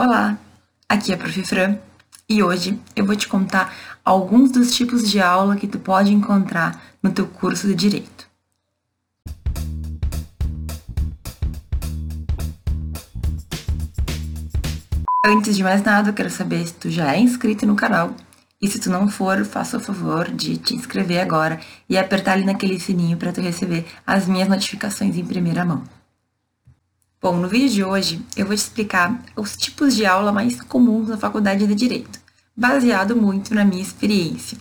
Olá, aqui é a Prof. Fran e hoje eu vou te contar alguns dos tipos de aula que tu pode encontrar no teu curso de Direito. Antes de mais nada, eu quero saber se tu já é inscrito no canal e se tu não for, faça o favor de te inscrever agora e apertar ali naquele sininho para tu receber as minhas notificações em primeira mão. Bom, no vídeo de hoje eu vou te explicar os tipos de aula mais comuns na faculdade de Direito, baseado muito na minha experiência.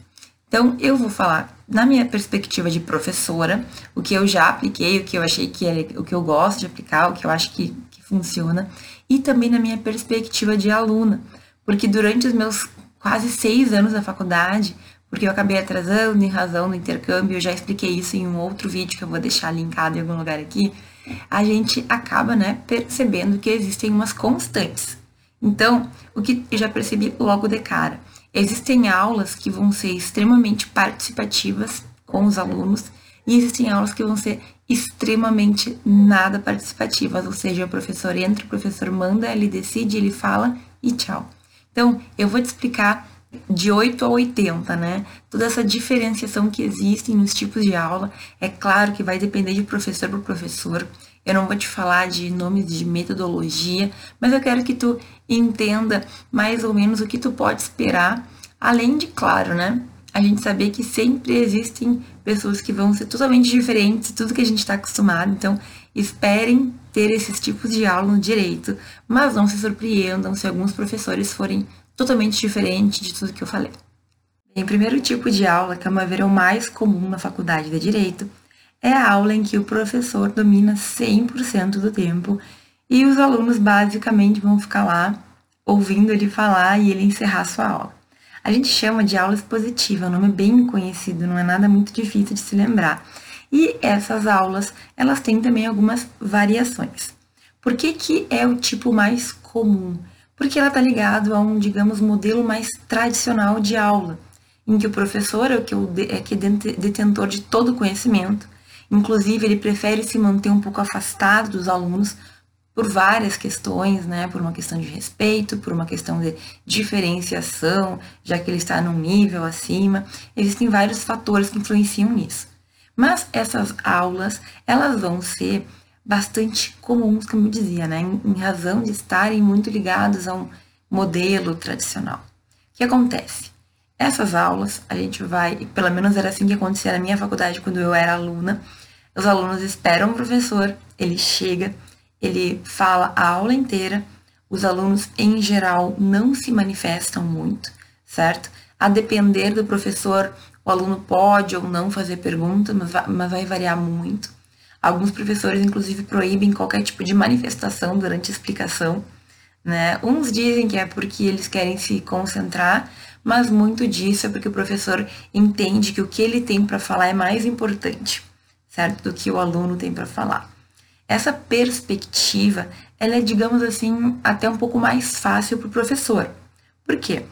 Então, eu vou falar na minha perspectiva de professora, o que eu já apliquei, o que eu achei que é o que eu gosto de aplicar, o que eu acho que, que funciona, e também na minha perspectiva de aluna, porque durante os meus quase seis anos da faculdade, porque eu acabei atrasando em razão do intercâmbio, eu já expliquei isso em um outro vídeo que eu vou deixar linkado em algum lugar aqui a gente acaba, né, percebendo que existem umas constantes. Então, o que eu já percebi logo de cara, existem aulas que vão ser extremamente participativas com os alunos e existem aulas que vão ser extremamente nada participativas, ou seja, o professor entra, o professor manda, ele decide, ele fala e tchau. Então, eu vou te explicar de 8 a 80, né? Toda essa diferenciação que existe nos tipos de aula, é claro que vai depender de professor para professor. Eu não vou te falar de nomes de metodologia, mas eu quero que tu entenda mais ou menos o que tu pode esperar, além de, claro, né? A gente saber que sempre existem pessoas que vão ser totalmente diferentes de tudo que a gente está acostumado. Então, esperem ter esses tipos de aula no direito, mas não se surpreendam se alguns professores forem totalmente diferente de tudo que eu falei. Bem, o primeiro tipo de aula, que é uma ver o mais comum na faculdade de Direito, é a aula em que o professor domina 100% do tempo e os alunos basicamente vão ficar lá ouvindo ele falar e ele encerrar sua aula. A gente chama de aula expositiva, é um nome bem conhecido, não é nada muito difícil de se lembrar. E essas aulas, elas têm também algumas variações. Por que, que é o tipo mais comum? Porque ela está ligado a um, digamos, modelo mais tradicional de aula, em que o professor é, o que é que é detentor de todo o conhecimento, inclusive ele prefere se manter um pouco afastado dos alunos por várias questões, né? Por uma questão de respeito, por uma questão de diferenciação, já que ele está num nível acima. Existem vários fatores que influenciam nisso. Mas essas aulas, elas vão ser bastante comuns, como eu dizia, né? Em, razão de estarem muito ligados a um modelo tradicional. O que acontece? Essas aulas, a gente vai, pelo menos era assim que acontecia na minha faculdade quando eu era aluna, os alunos esperam o professor, ele chega, ele fala a aula inteira, os alunos, em geral, não se manifestam muito, certo? A depender do professor, o aluno pode ou não fazer pergunta, mas vai variar muito. Alguns professores, inclusive, proíbem qualquer tipo de manifestação durante a explicação. Né? Uns dizem que é porque eles querem se concentrar, mas muito disso é porque o professor entende que o que ele tem para falar é mais importante, certo? Do que o aluno tem para falar. Essa perspectiva, ela é, digamos assim, até um pouco mais fácil para o professor. Por quê?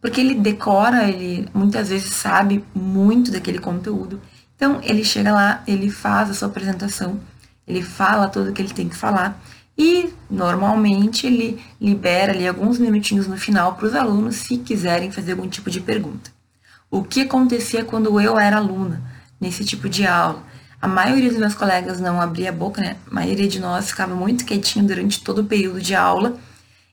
Porque ele decora, ele muitas vezes sabe muito daquele conteúdo então, ele chega lá, ele faz a sua apresentação, ele fala tudo o que ele tem que falar e, normalmente, ele libera ali alguns minutinhos no final para os alunos se quiserem fazer algum tipo de pergunta. O que acontecia quando eu era aluna nesse tipo de aula? A maioria dos meus colegas não abria a boca, né? A maioria de nós ficava muito quietinho durante todo o período de aula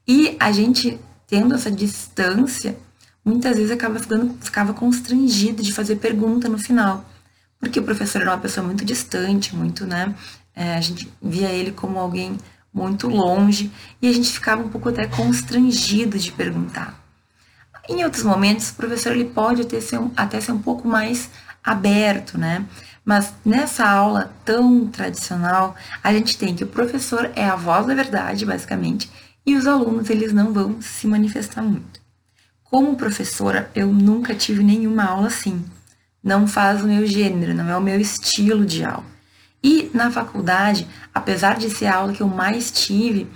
e a gente, tendo essa distância, muitas vezes acaba ficando, ficava constrangido de fazer pergunta no final porque o professor era uma pessoa muito distante, muito, né? É, a gente via ele como alguém muito longe e a gente ficava um pouco até constrangido de perguntar. Em outros momentos, o professor ele pode até ser um, até ser um pouco mais aberto, né? Mas nessa aula tão tradicional, a gente tem que o professor é a voz da verdade, basicamente, e os alunos eles não vão se manifestar muito. Como professora, eu nunca tive nenhuma aula assim não faz o meu gênero, não é o meu estilo de aula. E na faculdade, apesar de ser a aula que eu mais tive,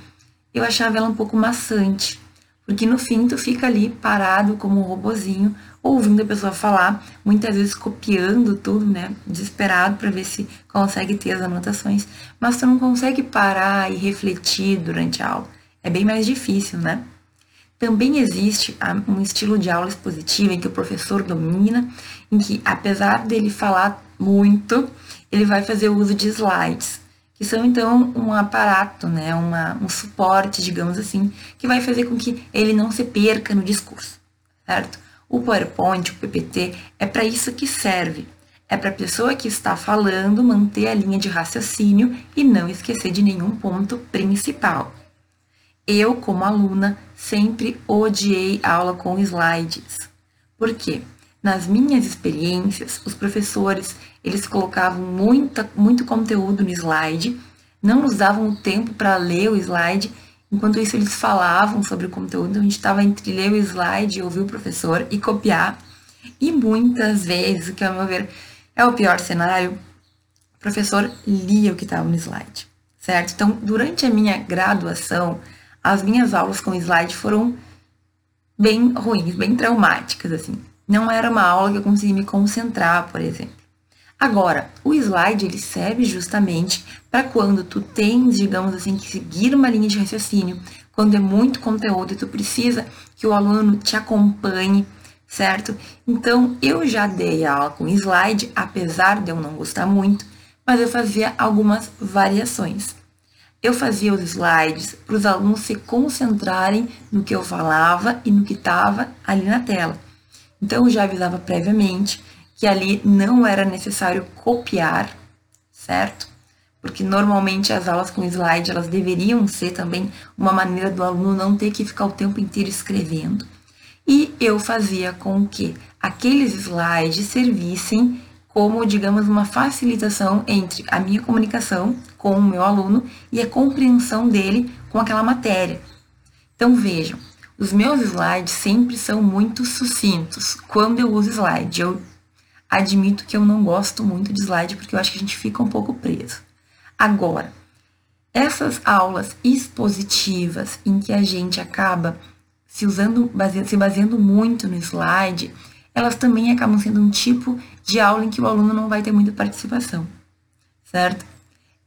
eu achava ela um pouco maçante, porque no fim tu fica ali parado como um robozinho, ouvindo a pessoa falar, muitas vezes copiando tudo, né, desesperado para ver se consegue ter as anotações, mas tu não consegue parar e refletir durante a aula. É bem mais difícil, né? Também existe um estilo de aula expositiva em que o professor domina, em que, apesar dele falar muito, ele vai fazer uso de slides, que são então um aparato, né, uma, um suporte, digamos assim, que vai fazer com que ele não se perca no discurso, certo? O PowerPoint, o PPT, é para isso que serve. É para a pessoa que está falando manter a linha de raciocínio e não esquecer de nenhum ponto principal. Eu, como aluna, sempre odiei aula com slides. Por quê? Nas minhas experiências, os professores, eles colocavam muita, muito conteúdo no slide, não nos davam o tempo para ler o slide, enquanto isso eles falavam sobre o conteúdo, a gente estava entre ler o slide, ouvir o professor e copiar. E muitas vezes, o que ao meu ver é o pior cenário, o professor lia o que estava no slide, certo? Então, durante a minha graduação, as minhas aulas com slide foram bem ruins, bem traumáticas, assim. Não era uma aula que eu conseguia me concentrar, por exemplo. Agora, o slide ele serve justamente para quando tu tens, digamos assim, que seguir uma linha de raciocínio, quando é muito conteúdo e tu precisa que o aluno te acompanhe, certo? Então, eu já dei aula com slide, apesar de eu não gostar muito, mas eu fazia algumas variações eu fazia os slides para os alunos se concentrarem no que eu falava e no que estava ali na tela. Então, eu já avisava previamente que ali não era necessário copiar, certo? Porque normalmente as aulas com slide, elas deveriam ser também uma maneira do aluno não ter que ficar o tempo inteiro escrevendo. E eu fazia com que aqueles slides servissem como, digamos, uma facilitação entre a minha comunicação com o meu aluno e a compreensão dele com aquela matéria. Então vejam, os meus slides sempre são muito sucintos quando eu uso slide. Eu admito que eu não gosto muito de slide porque eu acho que a gente fica um pouco preso. Agora, essas aulas expositivas em que a gente acaba se usando, se baseando muito no slide, elas também acabam sendo um tipo de aula em que o aluno não vai ter muita participação, certo?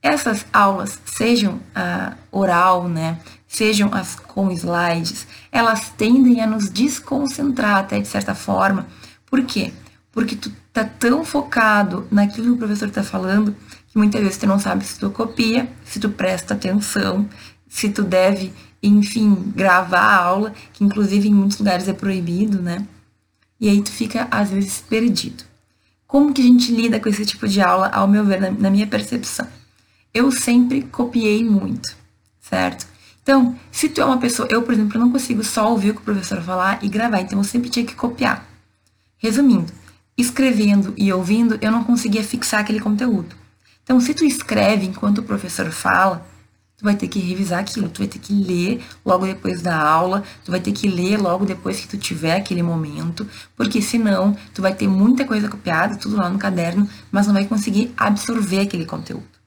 Essas aulas, sejam a oral, né, sejam as com slides, elas tendem a nos desconcentrar até de certa forma. Por quê? Porque tu tá tão focado naquilo que o professor está falando que muitas vezes tu não sabe se tu copia, se tu presta atenção, se tu deve, enfim, gravar a aula, que inclusive em muitos lugares é proibido, né? e aí tu fica às vezes perdido. Como que a gente lida com esse tipo de aula, ao meu ver, na, minha percepção? Eu sempre copiei muito, certo? Então, se tu é uma pessoa, eu, por exemplo, não consigo só ouvir o que o professor falar e gravar, então eu sempre tinha que copiar. Resumindo, escrevendo e ouvindo, eu não conseguia fixar aquele conteúdo. Então, se tu escreve enquanto o professor fala, tu vai ter que revisar aquilo, tu vai ter que ler logo depois da aula, tu vai ter que ler logo depois que tu tiver aquele momento, porque senão tu vai ter muita coisa copiada, tudo lá no caderno, mas não vai conseguir absorver aquele conteúdo.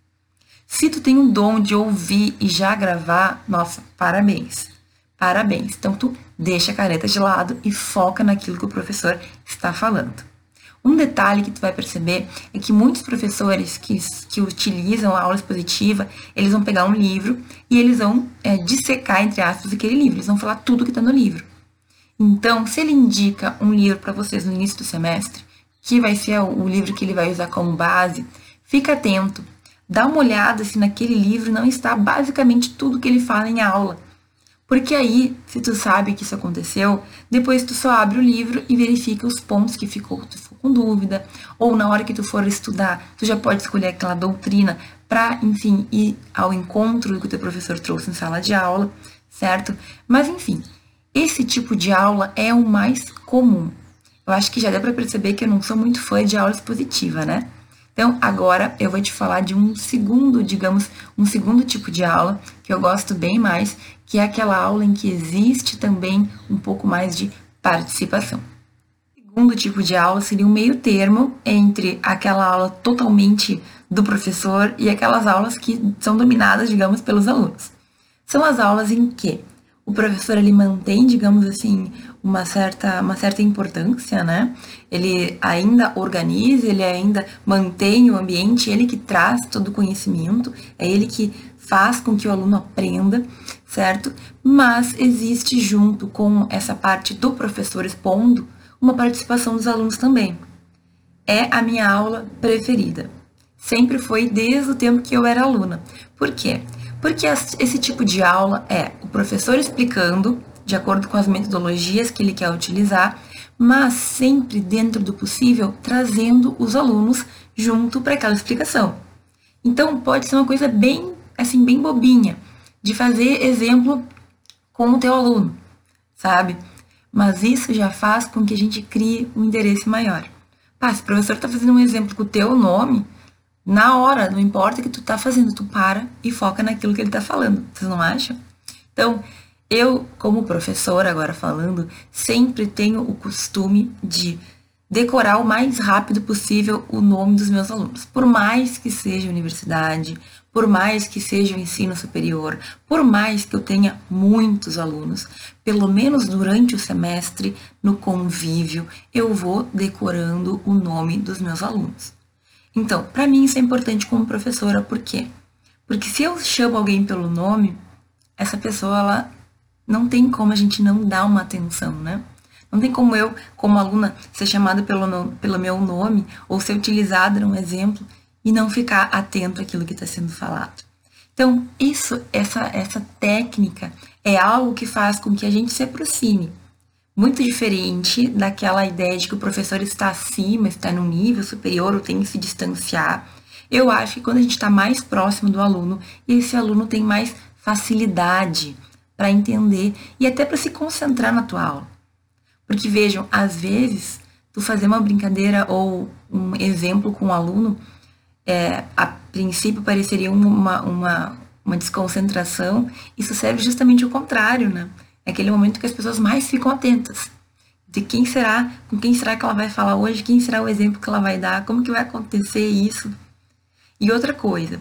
Se tu tem um dom de ouvir e já gravar, nossa, parabéns. Parabéns. Então tu deixa a careta de lado e foca naquilo que o professor está falando. Um detalhe que tu vai perceber é que muitos professores que, que utilizam a aula expositiva, eles vão pegar um livro e eles vão é, dissecar, entre aspas, aquele livro. Eles vão falar tudo que está no livro. Então, se ele indica um livro para vocês no início do semestre, que vai ser o, o livro que ele vai usar como base, fica atento. Dá uma olhada se naquele livro não está basicamente tudo que ele fala em aula porque aí, se tu sabe que isso aconteceu, depois tu só abre o livro e verifica os pontos que ficou, tu ficou com dúvida, ou na hora que tu for estudar, tu já pode escolher aquela doutrina para, enfim, ir ao encontro do que o teu professor trouxe em sala de aula, certo? Mas enfim, esse tipo de aula é o mais comum. Eu acho que já deu para perceber que eu não sou muito fã de aula expositiva, né? Então, agora eu vou te falar de um segundo, digamos, um segundo tipo de aula que eu gosto bem mais, que é aquela aula em que existe também um pouco mais de participação. O segundo tipo de aula seria um meio termo entre aquela aula totalmente do professor e aquelas aulas que são dominadas, digamos, pelos alunos. São as aulas em que o professor ele mantém, digamos assim, uma certa, uma certa importância, né? Ele ainda organiza, ele ainda mantém o ambiente, ele que traz todo o conhecimento, é ele que faz com que o aluno aprenda. certo? Mas existe junto com essa parte do professor expondo uma participação dos alunos também. É a minha aula preferida. Sempre foi desde o tempo que eu era aluna. Por quê? Esse tipo de aula é o professor explicando de acordo com as metodologias que ele quer utilizar, mas sempre dentro do possível trazendo os alunos junto para aquela explicação. Então pode ser uma coisa bem assim bem bobinha, de fazer exemplo com o teu aluno, sabe? Mas isso já faz com que a gente crie um interesse maior. Pá, se o professor está fazendo um exemplo com o teu nome, na hora, não importa o que tu está fazendo, tu para e foca naquilo que ele está falando. Vocês não acham? Então, eu, como professora, agora falando, sempre tenho o costume de decorar o mais rápido possível o nome dos meus alunos. Por mais que seja universidade, por mais que seja o ensino superior, por mais que eu tenha muitos alunos, pelo menos durante o semestre, no convívio, eu vou decorando o nome dos meus alunos. Então, para mim isso é importante como professora, por quê? Porque se eu chamo alguém pelo nome, essa pessoa ela não tem como a gente não dar uma atenção, né? Não tem como eu, como aluna, ser chamada pelo, pelo meu nome ou ser utilizada num exemplo e não ficar atento àquilo que está sendo falado. Então, isso, essa, essa técnica é algo que faz com que a gente se aproxime. Muito diferente daquela ideia de que o professor está acima, está no nível superior ou tem que se distanciar. Eu acho que quando a gente está mais próximo do aluno, esse aluno tem mais facilidade para entender e até para se concentrar na tua aula. Porque vejam, às vezes, tu fazer uma brincadeira ou um exemplo com o um aluno é, a princípio pareceria uma, uma, uma desconcentração, isso serve justamente o contrário, né? É aquele momento que as pessoas mais ficam atentas. De quem será, com quem será que ela vai falar hoje, quem será o exemplo que ela vai dar, como que vai acontecer isso. E outra coisa,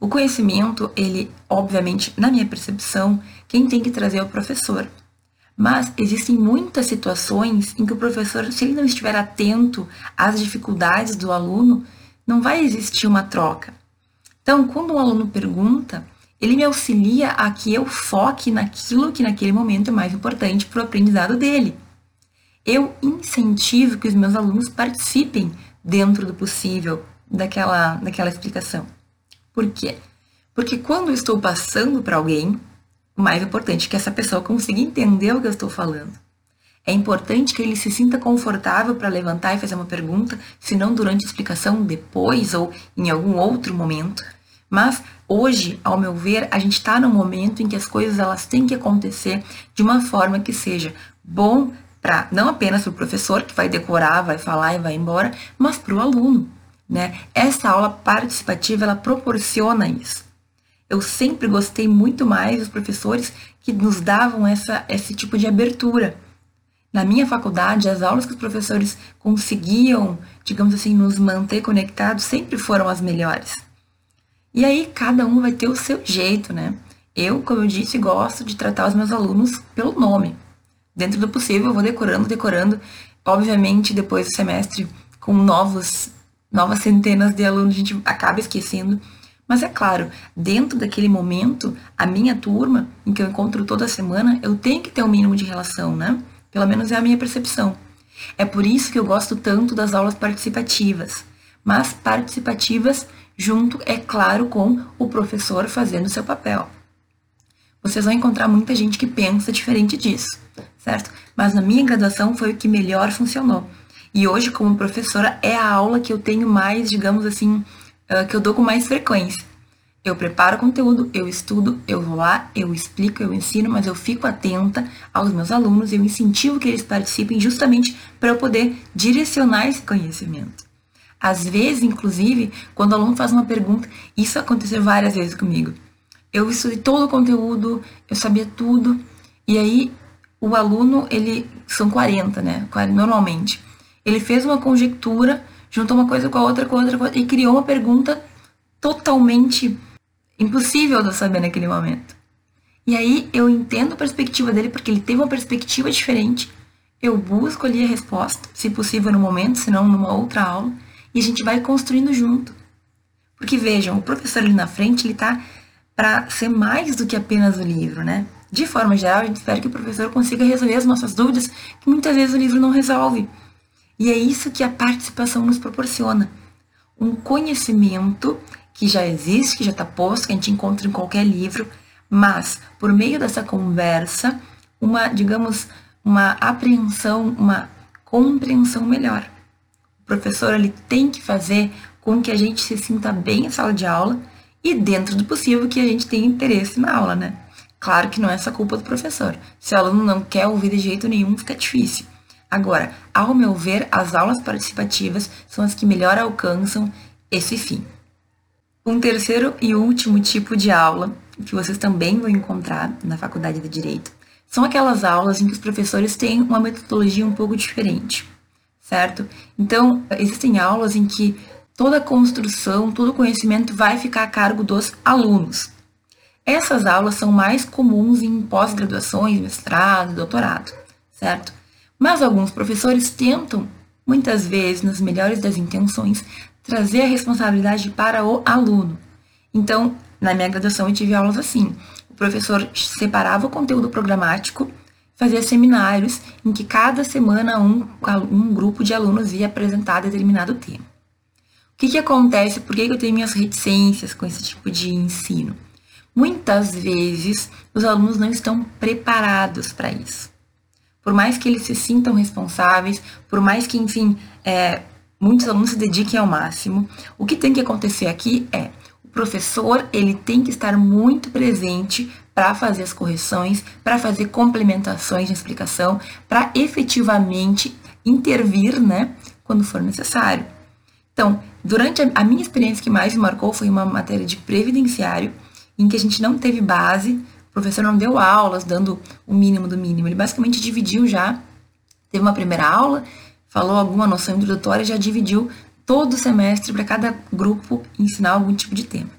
o conhecimento, ele, obviamente, na minha percepção, quem tem que trazer é o professor. Mas existem muitas situações em que o professor, se ele não estiver atento às dificuldades do aluno, não vai existir uma troca. Então, quando um aluno pergunta, ele me auxilia a que eu foque naquilo que naquele momento é mais importante para o aprendizado dele. Eu incentivo que os meus alunos participem dentro do possível daquela, daquela explicação. Por quê? Porque quando eu estou passando para alguém, o mais importante é que essa pessoa consiga entender o que eu estou falando. É importante que ele se sinta confortável para levantar e fazer uma pergunta, se não durante a explicação, depois ou em algum outro momento. Mas hoje, ao meu ver, a gente está num momento em que as coisas elas têm que acontecer de uma forma que seja bom para não apenas para o professor que vai decorar, vai falar e vai embora, mas para o aluno. Né? Essa aula participativa ela proporciona isso. Eu sempre gostei muito mais dos professores que nos davam essa, esse tipo de abertura na minha faculdade, as aulas que os professores conseguiam, digamos assim, nos manter conectados sempre foram as melhores. E aí cada um vai ter o seu jeito, né? Eu, como eu disse, gosto de tratar os meus alunos pelo nome. Dentro do possível, eu vou decorando, decorando. Obviamente, depois do semestre, com novos, novas centenas de alunos, a gente acaba esquecendo. Mas é claro, dentro daquele momento, a minha turma, em que eu encontro toda semana, eu tenho que ter um mínimo de relação, né? Pelo menos é a minha percepção. É por isso que eu gosto tanto das aulas participativas. Mas participativas junto, é claro, com o professor fazendo seu papel. Vocês vão encontrar muita gente que pensa diferente disso, certo? Mas na minha graduação foi o que melhor funcionou. E hoje, como professora, é a aula que eu tenho mais, digamos assim, que eu dou com mais frequência. Eu preparo conteúdo, eu estudo, eu vou lá, eu explico, eu ensino, mas eu fico atenta aos meus alunos, eu incentivo que eles participem justamente para eu poder direcionar esse conhecimento. Às vezes, inclusive, quando o aluno faz uma pergunta, isso aconteceu várias vezes comigo. Eu estudei todo o conteúdo, eu sabia tudo, e aí o aluno, ele são 40, né? Normalmente. Ele fez uma conjectura, juntou uma coisa com a outra, com a outra, com a outra e criou uma pergunta totalmente impossível de eu saber naquele momento. E aí eu entendo a perspectiva dele porque ele teve uma perspectiva diferente. Eu busco ali a resposta, se possível no momento, se não numa outra aula, e a gente vai construindo junto. Porque vejam, o professor ali na frente, ele está para ser mais do que apenas o livro, né? De forma geral, a gente espera que o professor consiga resolver as nossas dúvidas, que muitas vezes o livro não resolve. E é isso que a participação nos proporciona. Um conhecimento que já existe, que já está posto, que a gente encontra em qualquer livro, mas por meio dessa conversa, uma, digamos, uma apreensão, uma compreensão melhor. Professor ele tem que fazer com que a gente se sinta bem em sala de aula e dentro do possível que a gente tenha interesse na aula, né? Claro que não é essa culpa do professor. Se o aluno não quer ouvir de jeito nenhum, fica difícil. Agora, ao meu ver, as aulas participativas são as que melhor alcançam esse fim. Um terceiro e último tipo de aula, que vocês também vão encontrar na Faculdade de Direito, são aquelas aulas em que os professores têm uma metodologia um pouco diferente, certo? Então, existem aulas em que toda a construção, todo o conhecimento vai ficar a cargo dos alunos. Essas aulas são mais comuns em pós-graduações, mestrado, doutorado, certo? Mas alguns professores tentam, muitas vezes nas melhores das intenções, trazer a responsabilidade para o aluno. Então, na minha graduação eu tive aulas assim. O professor separava o conteúdo programático, fazia seminários em que cada semana um, um grupo de alunos ia apresentar determinado tema. O que, que acontece? Por que eu tenho minhas reticências com esse tipo de ensino? Muitas vezes os alunos não estão preparados para isso. Por mais que eles se sintam responsáveis, por mais que, enfim, é, muitos alunos se dediquem ao máximo, o que tem que acontecer aqui é o professor ele tem que estar muito presente para fazer as correções, para fazer complementações de explicação, para efetivamente intervir, né, quando for necessário. Então, durante a, minha experiência que mais me marcou foi uma matéria de previdenciário, em que a gente não teve base, o professor não deu aulas dando o mínimo do mínimo, ele basicamente dividiu já, teve uma primeira aula, falou alguma noção introdutória e já dividiu todo o semestre para cada grupo ensinar algum tipo de tema.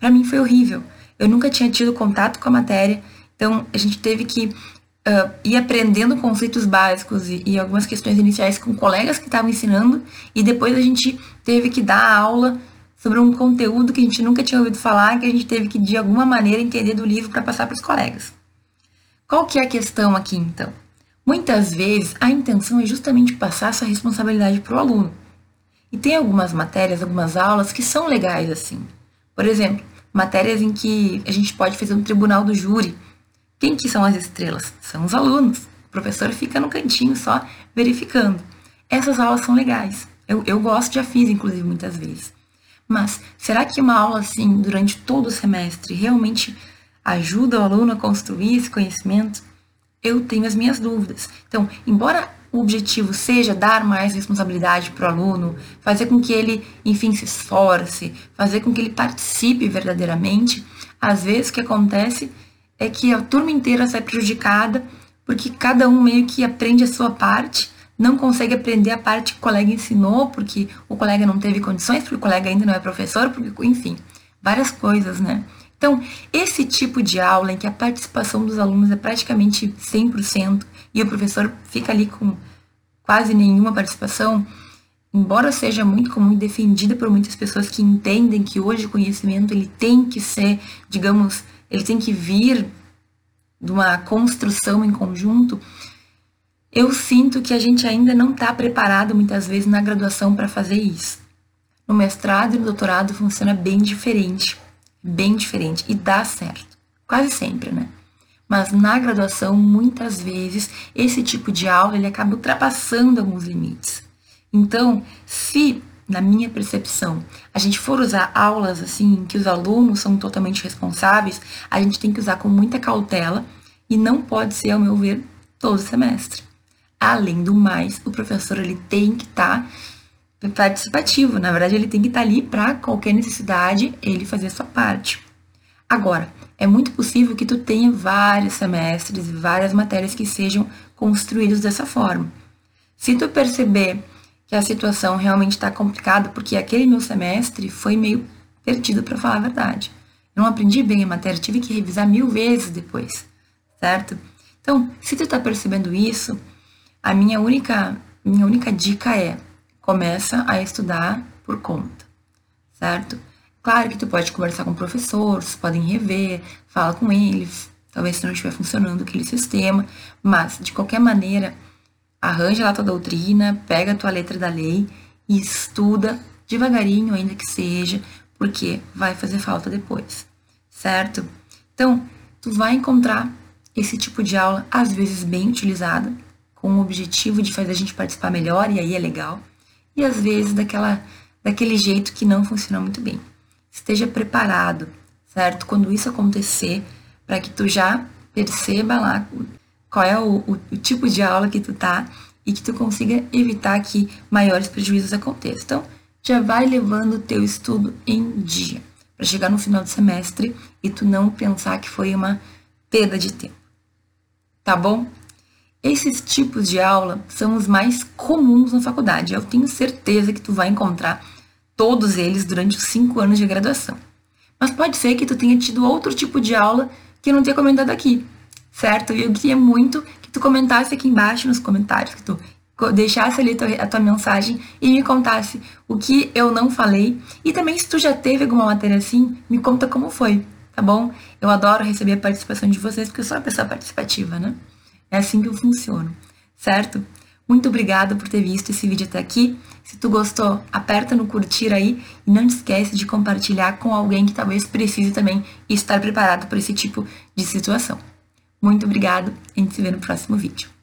Para mim foi horrível. Eu nunca tinha tido contato com a matéria, então a gente teve que uh, ir aprendendo conflitos básicos e, e algumas questões iniciais com colegas que estavam ensinando, e depois a gente teve que dar aula sobre um conteúdo que a gente nunca tinha ouvido falar, que a gente teve que, de alguma maneira, entender do livro para passar para os colegas. Qual que é a questão aqui, então? Muitas vezes, a intenção é justamente passar essa responsabilidade para o aluno. E tem algumas matérias, algumas aulas que são legais assim. Por exemplo, matérias em que a gente pode fazer um tribunal do júri, quem que são as estrelas? São os alunos. O professor fica no cantinho só verificando. Essas aulas são legais. Eu, eu gosto, já fiz, inclusive, muitas vezes. Mas será que uma aula assim, durante todo o semestre, realmente ajuda o aluno a construir esse conhecimento? Eu tenho as minhas dúvidas. Então, embora o objetivo seja dar mais responsabilidade para o aluno, fazer com que ele, enfim, se esforce, fazer com que ele participe verdadeiramente, às vezes o que acontece é que a turma inteira sai prejudicada, porque cada um meio que aprende a sua parte, não consegue aprender a parte que o colega ensinou, porque o colega não teve condições, porque o colega ainda não é professor, porque, enfim, várias coisas, né? Então, esse tipo de aula em que a participação dos alunos é praticamente 100% e o professor fica ali com quase nenhuma participação, embora seja muito comum e defendida por muitas pessoas que entendem que hoje o conhecimento ele tem que ser, digamos, ele tem que vir de uma construção em conjunto, eu sinto que a gente ainda não está preparado muitas vezes na graduação para fazer isso. No mestrado e no doutorado funciona bem diferente, bem diferente e dá certo, quase sempre, né? Mas na graduação, muitas vezes, esse tipo de aula ele acaba ultrapassando alguns limites. Então, se na minha percepção, a gente for usar aulas assim, que os alunos são totalmente responsáveis, a gente tem que usar com muita cautela e não pode ser, ao meu ver, todo semestre. Além do mais, o professor ele tem que estar tá participativo, na verdade, ele tem que estar tá ali para qualquer necessidade ele fazer a sua parte. Agora, é muito possível que tu tenha vários semestres, várias matérias que sejam construídos dessa forma. Se tu perceber que a situação realmente está complicada, porque aquele meu semestre foi meio perdido, para falar a verdade. Eu não aprendi bem a matéria, tive que revisar mil vezes depois, certo? Então, se tu está percebendo isso, a minha única, minha única dica é começa a estudar por conta, certo? Claro que tu pode conversar com o professor, vocês podem rever, fala com eles, talvez se não estiver funcionando aquele sistema, mas de qualquer maneira, arranja lá tua doutrina, pega a tua letra da lei e estuda devagarinho, ainda que seja, porque vai fazer falta depois, certo? Então, tu vai encontrar esse tipo de aula, às vezes bem utilizada, com o objetivo de fazer a gente participar melhor, e aí é legal, e às vezes daquela, daquele jeito que não funciona muito bem. Esteja preparado, certo? Quando isso acontecer, para que tu já perceba lá qual é o, o, o, tipo de aula que tu tá e que tu consiga evitar que maiores prejuízos aconteçam. Então, já vai levando o teu estudo em dia, para chegar no final do semestre e tu não pensar que foi uma perda de tempo. Tá bom? Esses tipos de aula são os mais comuns na faculdade. Eu tenho certeza que tu vai encontrar todos eles durante os cinco anos de graduação. Mas pode ser que tu tenha tido outro tipo de aula que eu não tenha comentado aqui, certo? E eu queria muito que tu comentasse aqui embaixo nos comentários, que tu deixasse ali a tua mensagem e me contasse o que eu não falei. E também, se tu já teve alguma matéria assim, me conta como foi, tá bom? Eu adoro receber a participação de vocês, porque eu sou uma pessoa participativa, né? É assim que eu funciono, certo? Muito obrigada por ter visto esse vídeo até aqui. Se tu gostou, aperta no curtir aí e não esquece de compartilhar com alguém que talvez precise também estar preparado para esse tipo de situação. Muito obrigado, a gente se vê no próximo vídeo.